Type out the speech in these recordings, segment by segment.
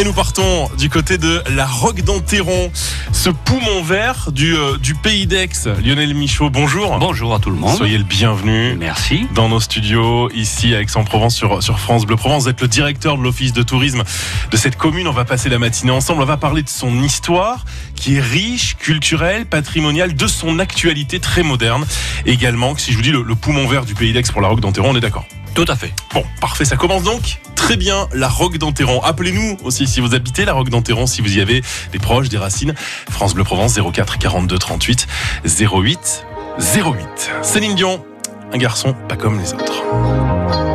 Et nous partons du côté de la Roque d'Enterron, ce poumon vert du, euh, du pays d'Aix. Lionel Michaud, bonjour. Bonjour à tout le monde. Soyez le bienvenu. Merci. Dans nos studios, ici à Aix-en-Provence, sur, sur France Bleu Provence. Vous êtes le directeur de l'office de tourisme de cette commune. On va passer la matinée ensemble. On va parler de son histoire, qui est riche, culturelle, patrimoniale, de son actualité très moderne. Également, si je vous dis le, le poumon vert du pays d'Aix pour la Roque d'Enterron, on est d'accord Tout à fait. Bon, parfait, ça commence donc très bien la Roque d'Enterron. Appelez-nous aussi si vous habitez la Roque d'Enterron, si vous y avez des proches, des racines. France Bleu Provence 04 42 38 08 08. Céline Dion, un garçon pas comme les autres.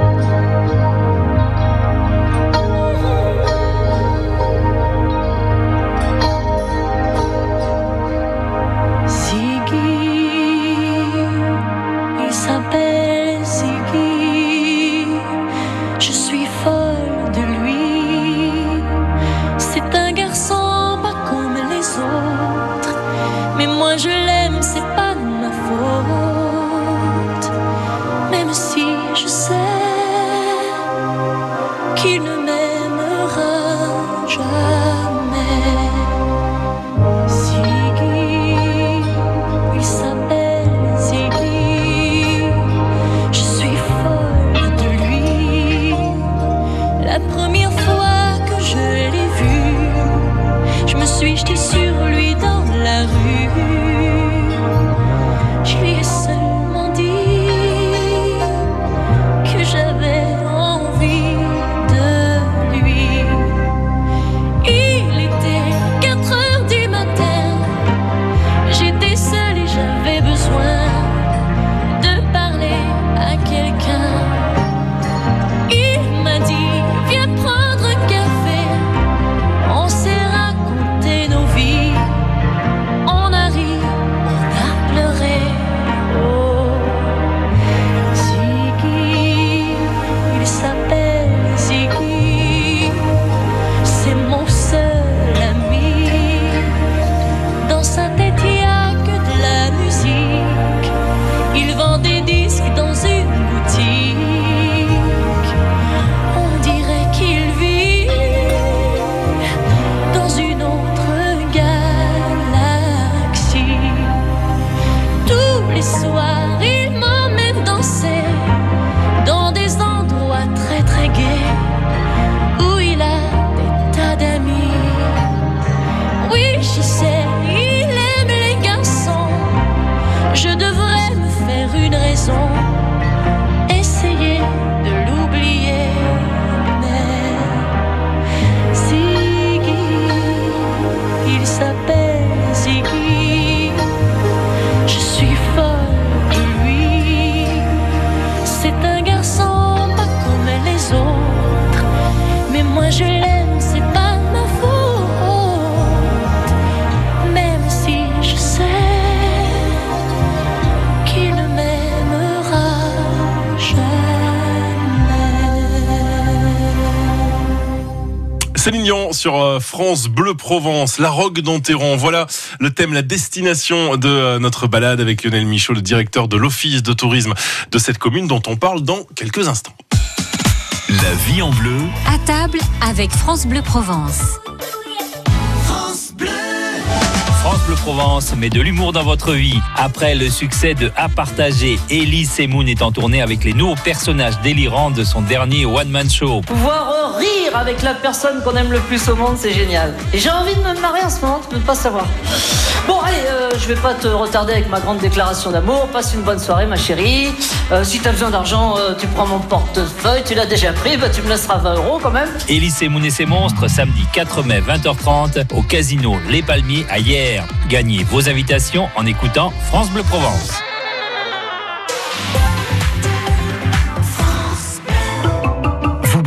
Céline Dion sur euh, France Bleu Provence, la Roque d'Enterron. Voilà le thème, la destination de euh, notre balade avec Lionel Michaud, le directeur de l'office de tourisme de cette commune dont on parle dans quelques instants. La vie en bleu, À table avec France Bleu Provence. France Provence met de l'humour dans votre vie. Après le succès de À partager, Ellie Semoun est en tournée avec les nouveaux personnages délirants de son dernier one-man show. Pouvoir rire avec la personne qu'on aime le plus au monde, c'est génial. Et j'ai envie de me marier en ce moment, tu peux pas savoir. Bon, allez, euh, je vais pas te retarder avec ma grande déclaration d'amour. Passe une bonne soirée, ma chérie. Euh, si t'as besoin d'argent, euh, tu prends mon portefeuille, tu l'as déjà pris, bah tu me laisseras 20 euros quand même. Ellie Semoun et ses monstres, samedi 4 mai 20h30 au casino Les Palmiers à Hier. Gagnez vos invitations en écoutant France Bleu Provence.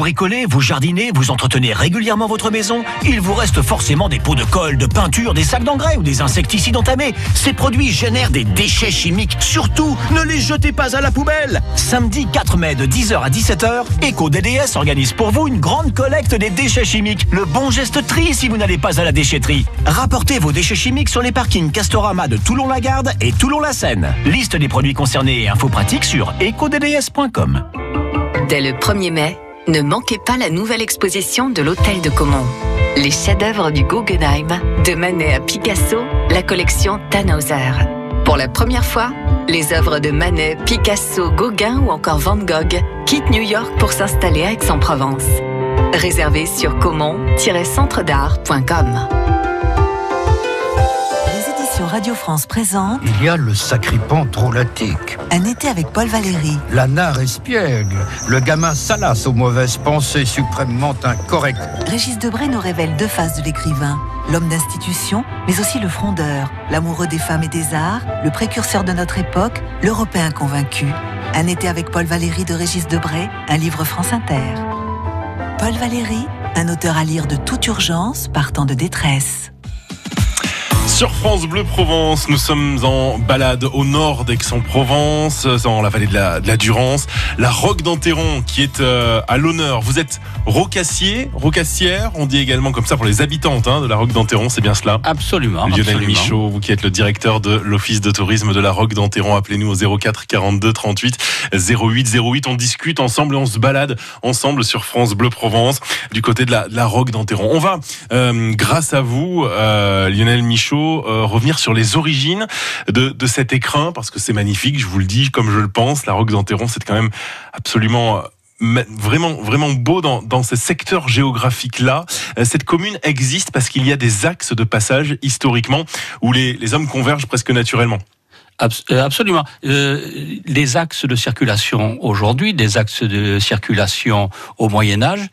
Bricolez, vous jardinez, vous entretenez régulièrement votre maison, il vous reste forcément des pots de colle, de peinture, des sacs d'engrais ou des insecticides entamés. Ces produits génèrent des déchets chimiques. Surtout, ne les jetez pas à la poubelle. Samedi 4 mai de 10h à 17h, EcoDDS organise pour vous une grande collecte des déchets chimiques. Le bon geste tri si vous n'allez pas à la déchetterie. Rapportez vos déchets chimiques sur les parkings Castorama de Toulon-la-Garde et Toulon-la-Seine. Liste des produits concernés et infos pratiques sur ecodds.com. Dès le 1er mai, ne manquez pas la nouvelle exposition de l'Hôtel de Caumont. Les chefs-d'œuvre du Guggenheim, de Manet à Picasso, la collection Tannhauser. Pour la première fois, les œuvres de Manet, Picasso, Gauguin ou encore Van Gogh quittent New York pour s'installer à Aix-en-Provence. Réservé sur comont-centre-d'art.com. Radio France présentent Il y a le sacripant drôlatique. Un été avec Paul Valéry. La nare espiègle. Le gamin salace aux mauvaises pensées suprêmement incorrectes. Régis Debray nous révèle deux faces de l'écrivain. L'homme d'institution, mais aussi le frondeur, l'amoureux des femmes et des arts, le précurseur de notre époque, l'Européen convaincu. Un été avec Paul Valéry de Régis Debray, un livre France Inter. Paul Valéry, un auteur à lire de toute urgence, partant de détresse. Sur France Bleu Provence, nous sommes en balade au nord d'Aix-en-Provence, dans la vallée de la, de la Durance. La Roque d'Enterron qui est euh, à l'honneur. Vous êtes rocassier, rocassière, on dit également comme ça pour les habitantes hein, de la Roque d'Enterron, c'est bien cela? Absolument. Lionel absolument. Michaud, vous qui êtes le directeur de l'Office de tourisme de la Roque d'Enterron, appelez-nous au 04 42 38 08 08. On discute ensemble et on se balade ensemble sur France Bleu Provence du côté de la, de la Roque d'Enterron. On va, euh, grâce à vous, euh, Lionel Michaud, euh, revenir sur les origines de, cet écrin parce que c'est magnifique, je vous le dis comme je le pense. La Roque d'Enterron, c'est quand même absolument ma- vraiment vraiment beau dans, dans ce secteur géographique là. Cette commune existe parce qu'il y a des axes de passage historiquement où les, hommes convergent presque naturellement. Abs- euh, Absolument. Euh, les axes de circulation aujourd'hui, des axes de circulation au Moyen Âge,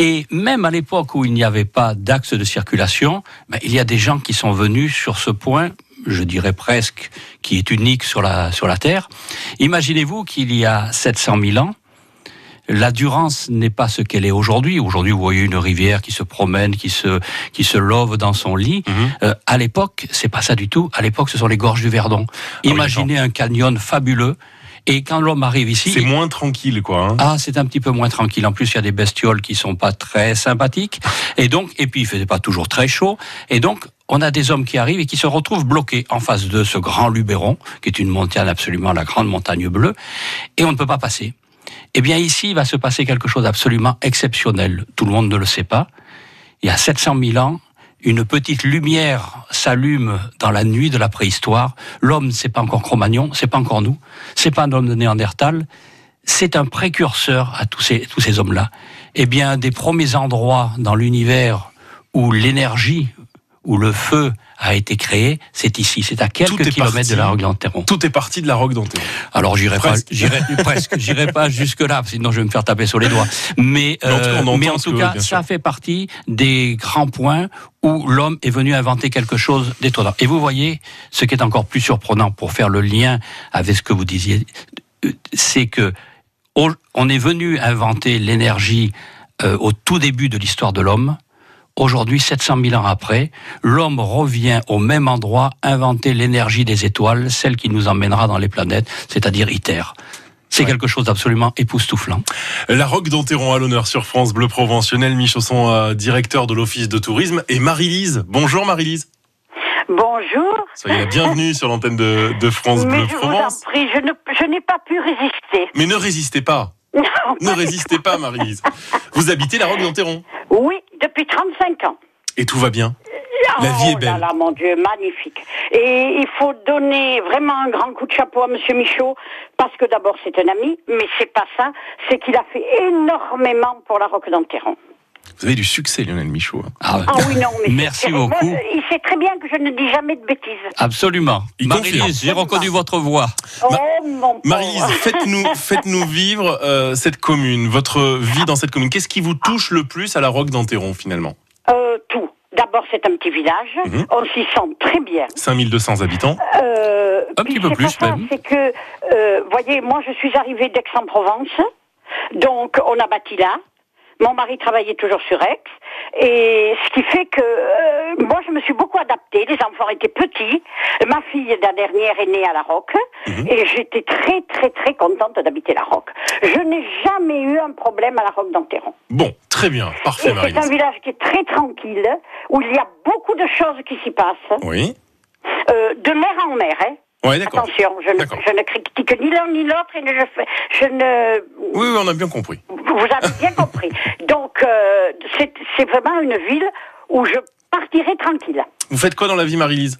et même à l'époque où il n'y avait pas d'axe de circulation, ben, il y a des gens qui sont venus sur ce point, je dirais presque, qui est unique sur la, sur la Terre. Imaginez-vous qu'il y a 700 000 ans, la Durance n'est pas ce qu'elle est aujourd'hui. Aujourd'hui, vous voyez une rivière qui se promène, qui se, qui se love dans son lit. Mhm. Euh, à l'époque, c'est pas ça du tout. À l'époque, ce sont les gorges du Verdon. oui, Imaginez un canyon fabuleux. Et quand l'homme arrive ici, C'est moins tranquille quoi. hein. ah, c'est un petit peu moins tranquille. En plus, il y a des bestioles qui sont pas très sympathiques. Et donc, et puis il faisait pas toujours très chaud. Et donc, on a des hommes qui arrivent et qui se retrouvent bloqués en face de ce grand Luberon, qui est une montagne absolument la grande montagne bleue, et on ne peut pas passer. Eh bien, ici, il va se passer quelque chose d'absolument exceptionnel. Tout le monde ne le sait pas. Il y a 700 000 ans, une petite lumière s'allume dans la nuit de la préhistoire. L'homme, c'est pas encore Cro-Magnon, c'est pas encore nous, c'est pas un homme de Néandertal, c'est un précurseur à tous ces, tous ces hommes-là. Eh bien, des premiers endroits dans l'univers où l'énergie, où le feu a été créé, c'est ici, c'est à quelques kilomètres parti. de la Roque d'Enterron. Tout est parti de la Roque d'Enterron. Alors j'irai pas, j'irai presque, j'irai pas jusque là, sinon je vais me faire taper sur les doigts. Mais, Mais en tout cas, on euh, mais en tout cas, bien ça sûr. fait partie des grands points où l'homme est venu inventer quelque chose d'étonnant. Et vous voyez, ce qui est encore plus surprenant pour faire le lien avec ce que vous disiez, euh, c'est que on on est venu inventer l'énergie euh, au tout début de l'histoire de l'homme. Aujourd'hui, 700 000 ans après, l'homme revient au même endroit inventer l'énergie des étoiles, celle qui nous emmènera dans les planètes, c'est-à-dire ITER. C'est quelque chose d'absolument époustouflant. La Roque d'Enterron à l'honneur sur France Bleu Provence. Lionel Michausson, euh, directeur de l'Office de tourisme, et Marie-Lise. Bonjour Marie-Lise. Bonjour. Soyez la bienvenue sur l'antenne de, de France Mais Bleu je vous Provence. en prie, je ne- je n'ai pas pu résister. Mais ne résistez pas. Non, Ne pas- résistez pas, Marie-Lise. Vous habitez la Roque d'Enterron. Oui, depuis 35 ans. Et tout va bien. La vie est oh là belle. là, mon Dieu, magnifique. Et il faut donner vraiment un grand coup de chapeau à Monsieur Michaud, parce que d'abord c'est un ami, mais c'est pas ça, c'est qu'il a fait énormément pour la Roque d'Enterron. Vous avez du succès, Lionel Michaud. hein. Ah, Ah oui, non, mais Merci beaucoup. il sait très bien que je ne dis jamais de bêtises. Absolument. Marie-Lise, j'ai reconnu votre voix. Oh. Marie-Lise, faites-nous faites-nous vivre euh, cette commune, votre vie dans cette commune. Qu'est-ce qui vous touche le plus à la Roque d'Enterron finalement? Euh, tout. D'abord, c'est un petit village. Mhm. On s'y sent très bien. 5200 habitants. Euh, Un petit peu plus, même. C'est que, euh, voyez, moi, je suis arrivée d'Aix-en-Provence. Donc, on a bâti là. Mon mari travaillait toujours sur Aix. Et ce qui fait que euh, moi, je me suis beaucoup adaptée. Les enfants étaient petits. Ma fille, la dernière, est née à La Roque. Mhm. Et j'étais très, très, très contente d'habiter La Roque. Je n'ai jamais eu un problème à La Roque d'Enterron. Bon, très bien, parfait c'est un village qui est très tranquille, où il y a beaucoup de choses qui s'y passent. Oui. Euh, de mer en mer, hein. Ouais. Attention, je ne, D'accord. je ne critique ni l'un ni l'autre et ne- je, fais- je ne. Oui, oui, on a bien compris. Vous avez bien compris. Donc, euh, c'est c'est vraiment une ville où je partirai tranquille. Vous faites quoi dans la vie, Marie-Lise?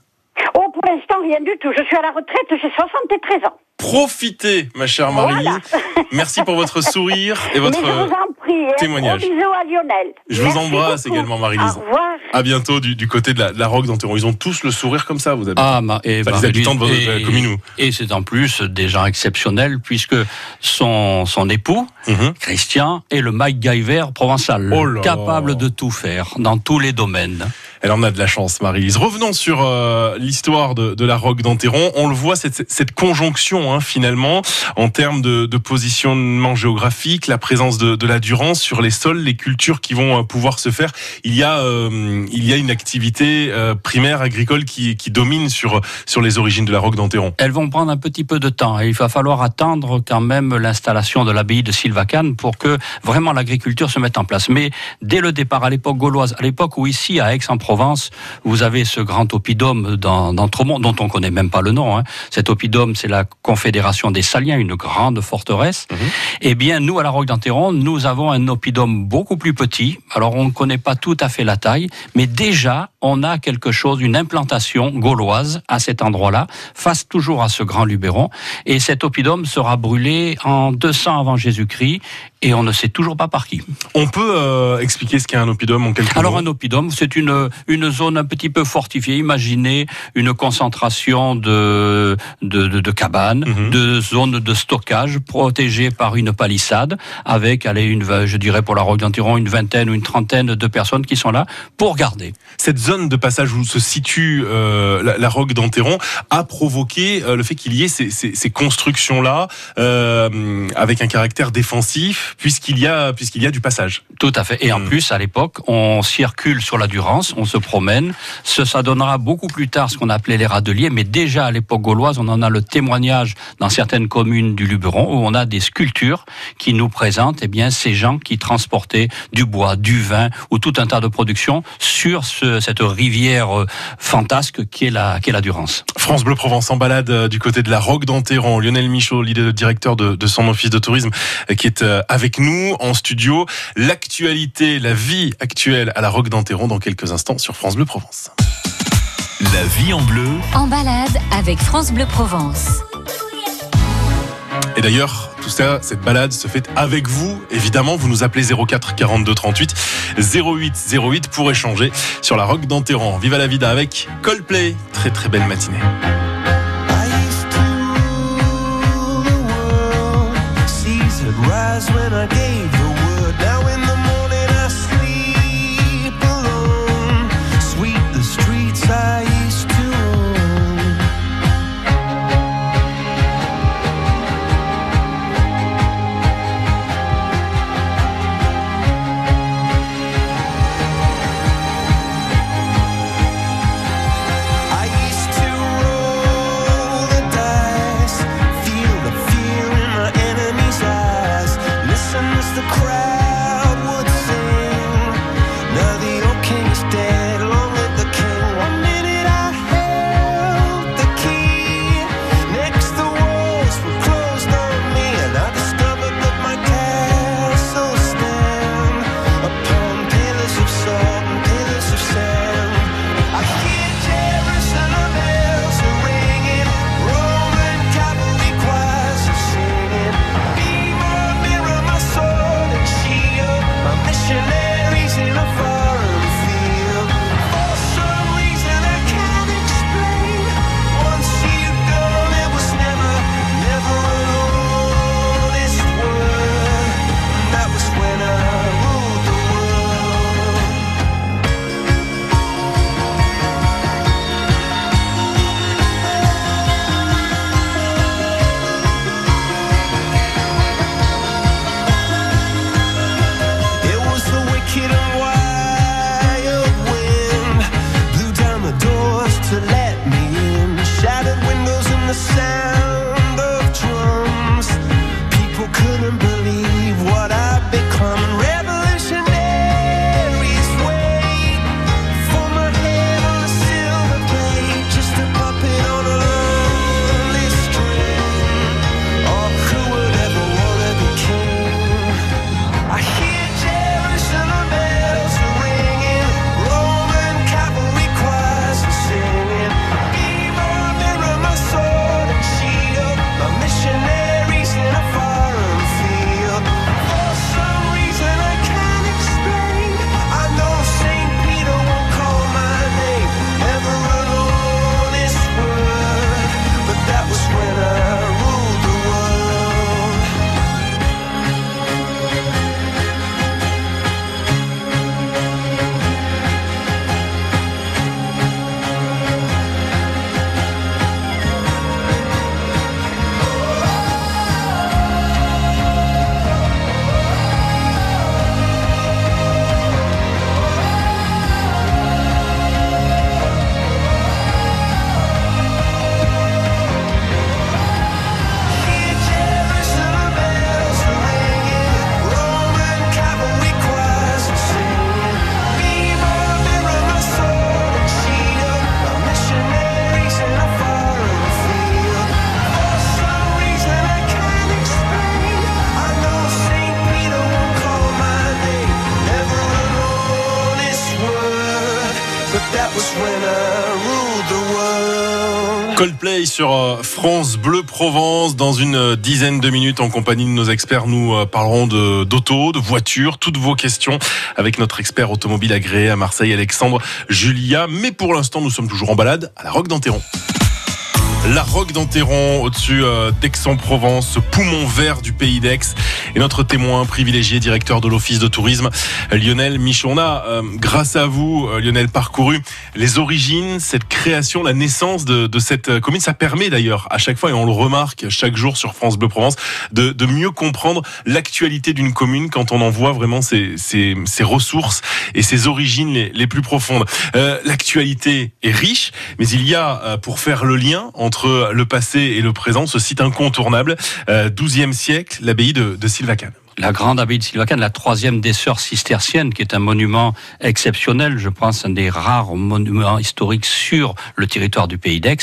Oh, pour l'instant, rien du tout. Je suis à la retraite, j'ai 73 ans. Profitez, ma chère Marie-Lise. Merci pour votre sourire et votre Mais je vous en prie, et un témoignage. gros bisou à Lionel. Je vous embrasse beaucoup. également, Marie-Lise. Au revoir. À bientôt du, du côté de la, de la Roque d'Anteron. Ils ont tous le sourire comme ça, vous avez. Ah, ma- et Enfin, les habitants de votre de la et- commune. Et c'est en plus des gens exceptionnels puisque son, son époux, Mhm. Christian, est le MacGyver provençal, Oh capable de tout faire dans tous les domaines. Elle en a de la chance, Marie-Lise. Revenons sur euh, l'histoire de, de la Roque d'Anteron. On le voit, cette, cette conjonction, hein, finalement, en termes de, positionnement géographique, la présence de, de la Durance sur les sols, les cultures qui vont euh, pouvoir se faire. Il y a, euh, une activité euh, primaire agricole qui, domine sur, les origines de la Roque d'Anteron. Elles vont prendre un petit peu de temps et il va falloir attendre quand même l'installation de l'abbaye de Sylvacane pour que vraiment l'agriculture se mette en place. Mais dès le départ, à l'époque gauloise, à l'époque où ici, à Aix-en-Provence, vous avez ce grand oppidum dans- dont on connaît même pas le nom. hein. Cet oppidum, c'est la Confédération des Saliens, une grande forteresse. Eh bien, nous, à la Roque d'Anteron, nous avons un oppidum beaucoup plus petit. Alors, on ne connaît pas tout à fait la taille, mais déjà, on a quelque chose, une implantation gauloise à cet endroit-là, face toujours à ce grand Luberon. Et cet oppidum sera brûlé en 200 avant Jésus-Christ, et on ne sait toujours pas par qui. On peut euh, expliquer ce qu'est un oppidum en quelques Alors mots un oppidum, c'est une, une zone un petit peu fortifiée. Imaginez une concentration de, de, de, de cabanes, Mhm. de zones de stockage protégées par une palissade avec, allez, une, je dirais pour la Roque d'Antiron, une vingtaine ou une trentaine de personnes qui sont là pour garder. Cette zone de passage où se situe euh, la, la Roque d'Anteron a provoqué euh, le fait qu'il y ait ces, ces- ces constructions-là euh, avec un caractère défensif, puisqu'il y a puisqu'il y a du passage. Tout à fait. Et en Mm. plus, à l'époque, on circule sur la Durance, on se promène. Ce, ça donnera beaucoup plus tard ce qu'on appelait les radeliers, mais déjà à l'époque gauloise, on en a le témoignage dans certaines communes du Luberon où on a des sculptures qui nous présentent eh bien, ces gens qui transportaient du bois, du vin ou tout un tas de productions sur ce- cette rivière euh, fantasque qui est la, qui est la Durance. France Bleu Provence en balade euh, du côté de la Roque d'Anteron. Lionel Michaud, le directeur de, de son office de tourisme, euh, qui est euh, avec nous en studio. L'actualité, la vie actuelle à la Roque d'Anteron dans quelques instants sur France Bleu Provence. La vie en bleu. En balade avec France Bleu Provence. Et d'ailleurs, tout ça, cette balade se fait avec vous. Évidemment, vous nous appelez 04 42 38 08 08 pour échanger sur la Roque d'Anteron. Viva la vida avec Coldplay. Très très belle matinée. Sur euh, France Bleu Provence. Dans une euh, dizaine de minutes, en compagnie de nos experts, nous euh, parlerons de- d'auto, de, voitures, toutes vos questions avec notre expert automobile agréé à Marseille, Alexandre Julia. Mais pour l'instant, nous sommes toujours en balade à la Roque d'Enterron. La Roque d'Enterron, au-dessus euh, d'Aix-en-Provence, ce poumon vert du pays d'Aix. Et notre témoin privilégié, directeur de l'Office de tourisme, Lionel Michon. On a, euh, grâce à vous, euh, Lionel, parcouru les origines, cette création, la naissance de, de cette euh, commune. Ça permet d'ailleurs, à chaque fois, et on le remarque chaque jour sur France Bleu Provence, de, de mieux comprendre l'actualité d'une commune quand on en voit vraiment ses, ses, ses ressources et ses origines les, plus profondes. Euh, L'actualité est riche, mais il y a, pour faire le lien le passé et le présent, ce site incontournable, euh, 12e siècle, l'abbaye de, de Sylvacane. La grande abbaye de Sylvacane, la troisième des sœurs cisterciennes, qui est un monument exceptionnel, je pense un des rares monuments historiques sur le territoire du pays d'Aix.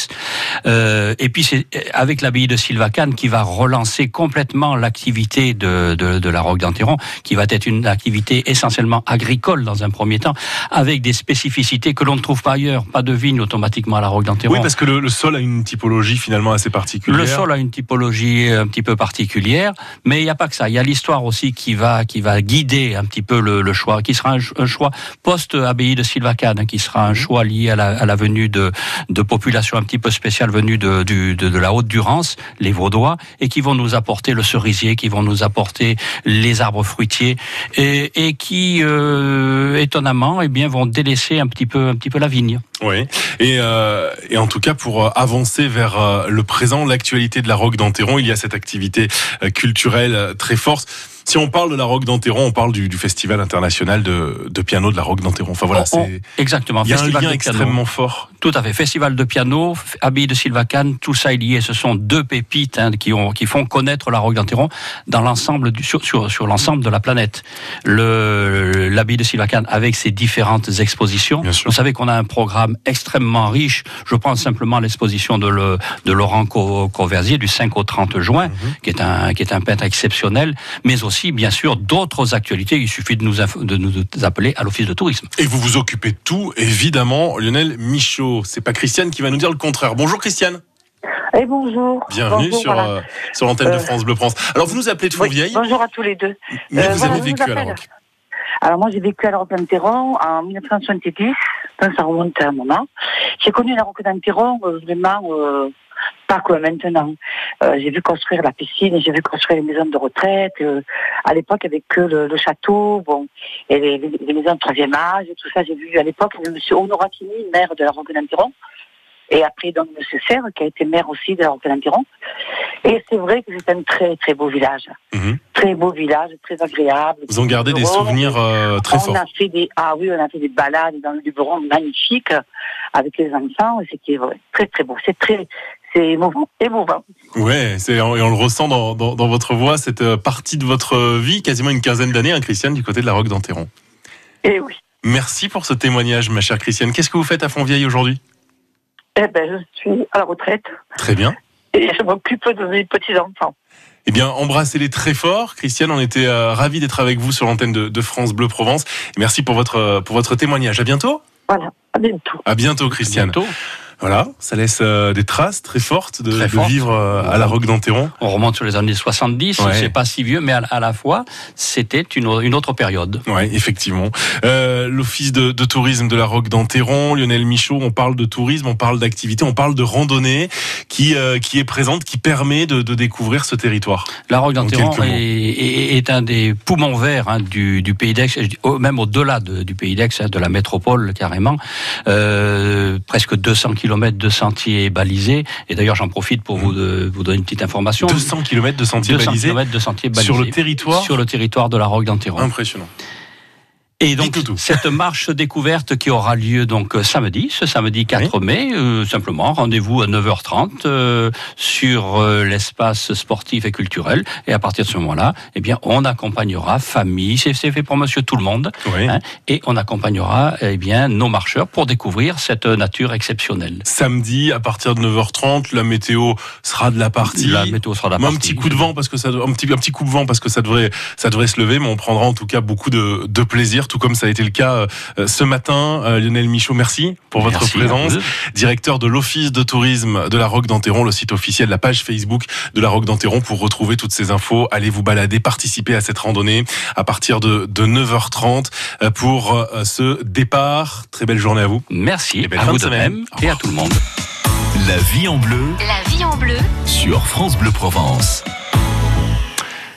Euh, et puis c'est avec l'abbaye de Sylvacane qui va relancer complètement l'activité de, de, de la Roque d'Enterron, qui va être une activité essentiellement agricole dans un premier temps, avec des spécificités que l'on ne trouve pas ailleurs. Pas de vigne automatiquement à la Roque d'Enterron. Oui, parce que le, le sol a une typologie finalement assez particulière. Le sol a une typologie un petit peu particulière, mais il n'y a pas que ça. Il y a l'histoire aussi qui va qui va guider un petit peu le, le choix, qui sera un, ch- un choix post-abbaye de Sylvacane, hein, qui sera un choix lié à la, à la venue de, de populations un petit peu spéciales venues de, du- de, de la Haute-Durance, les Vaudois, et qui vont nous apporter le cerisier, qui vont nous apporter les arbres fruitiers, et, et qui, euh, étonnamment, eh bien, vont délaisser un petit peu, un petit peu la vigne. Oui, et, euh, et en tout cas pour euh, avancer vers le présent, l'actualité de la Roque d'Enterron, il y a cette activité culturelle très forte. Si on parle de la Roque d'Enterron, on parle du, du festival international de, de piano de la Roque d'Enterron. Enfin voilà, on- c'est exactement. il y a un Festival lien extrêmement fort. Tout à fait. Festival de piano, abbaye de Sylvacane, tout ça est lié. Ce sont deux pépites hein, qui, ont, qui font connaître la Roque d'Enterron dans l'ensemble sur, sur, sur l'ensemble de la planète. Le, l'abbaye de Sylvacane avec ses différentes expositions. Vous savez qu'on a un programme extrêmement riche. Je prends simplement l'exposition de, le, de Laurent Co- Coversier du 5 au 30 juin, qui, est un, qui est un peintre exceptionnel, mais aussi, bien sûr, d'autres actualités. Il suffit de nous, inf- de nous appeler à l'Office de tourisme. Et vous vous occupez de tout, évidemment, Lionel Michaud. C'est pas Christiane qui va nous dire le contraire. Bonjour Christiane. Et bonjour. Bienvenue Bonjour, sur, voilà. euh, sur l'antenne de Euh, France Bleu France. Alors vous nous appelez de oui, Fontvieille, bonjour à tous les deux. mais Euh, vous voilà, avez vécu à la. Roque. Alors moi j'ai vécu à la Roque d'Enterron en 1970, donc ça remonte à un moment. J'ai connu la Roque d'Enterron euh, vraiment euh, pas comme maintenant. Euh, j'ai vu construire la piscine, j'ai vu construire les maisons de retraite. euh, à l'époque avec que le, le château, bon, et les, maisons de troisième âge tout ça. J'ai vu à l'époque le monsieur Honoratini, maire de la Roque d'Enterron. Et après, donc, M. Serre, qui a été maire aussi de la Roque d'Enterron. Et c'est vrai que c'est un très, très beau village. Mhm. Très beau village, très agréable. Vous en gardez des souvenirs euh, très on forts. A fait des, ah oui, on a fait des balades dans le Luberon magnifiques avec les enfants. C'était ouais, très, très beau. C'est très, c'est émouvant, émouvant. Ouais, c'est, et on le ressent dans, dans, dans votre voix, cette euh, partie de votre vie, quasiment une quinzaine d'années, hein, Christiane, du côté de la Roque d'Enterron. Et oui. Merci pour ce témoignage, ma chère Christiane. Qu'est-ce que vous faites à Fontvieille aujourd'hui? Eh ben, je suis à la retraite Très bien. et je m'occupe de mes petits-enfants. Eh bien, embrassez-les très fort. Christiane, on était euh, ravis d'être avec vous sur l'antenne de, de France Bleu Provence. Et merci pour votre, pour votre témoignage. À bientôt. Voilà, à bientôt. À bientôt, Christiane. Voilà, ça laisse euh, des traces très fortes de, Très de fortes. vivre euh, à la Roque d'Enterron. On remonte sur les années 70, Ouais. c'est pas si vieux, mais à, à la fois, c'était une, au- une autre période. Oui, effectivement. Euh, L'office de, de tourisme de la Roque d'Enterron, Lionel Michaud, on parle de tourisme, on parle d'activité, on parle de randonnée qui, qui est présente, qui permet de, de découvrir ce territoire. La Roque quelques est, mots. est- est un des poumons verts hein, du, du pays d'Aix, même au-delà de- du pays d'Aix, hein, de la métropole carrément. Presque 200 km de sentiers balisés. Et d'ailleurs, j'en profite pour vous, de- vous donner une petite information. 200 km de sentiers 200 balisés km de sentiers balisés. sur le territoire Sur le territoire de la Roque d'Enterron. Impressionnant. Et donc cette marche découverte qui aura lieu donc euh, samedi, ce samedi 4 mai, euh, simplement rendez-vous à 9h30 euh, sur euh, l'espace sportif et culturel. Et à partir de ce moment-là, eh bien, on accompagnera famille, c'est fait pour Monsieur tout le monde, hein, et on accompagnera eh bien nos marcheurs pour découvrir cette nature exceptionnelle. Samedi, à partir de 9h30, la météo sera de la partie. La météo sera de la Mais Un partie. petit coup de vent parce que ça, un petit, un petit coup de vent parce que ça devrait, ça devrait se lever, mais on prendra en tout cas beaucoup de, de plaisir tout comme ça a été le cas euh, ce matin. Euh, Lionel Michaud, merci pour votre Merci présence. Directeur de l'Office de tourisme de la Roque d'Enterron, le site officiel, la page Facebook de la Roque d'Enterron pour retrouver toutes ces infos. Allez vous balader, participer à cette randonnée à partir de, de 9h30 euh, pour ce départ. Très belle journée à vous. Merci Et belle à fin vous de de semaine. même et à tout le monde. La vie en bleu La vie en bleu. sur France Bleu Provence.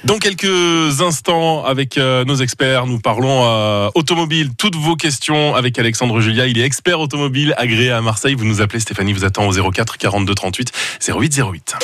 Dans quelques instants, avec euh, nos experts, nous parlons euh, automobile. Toutes vos questions avec Alexandre Julia. Il est expert automobile agréé à Marseille. Vous nous appelez, Stéphanie vous attend au 04 42 38 08 08.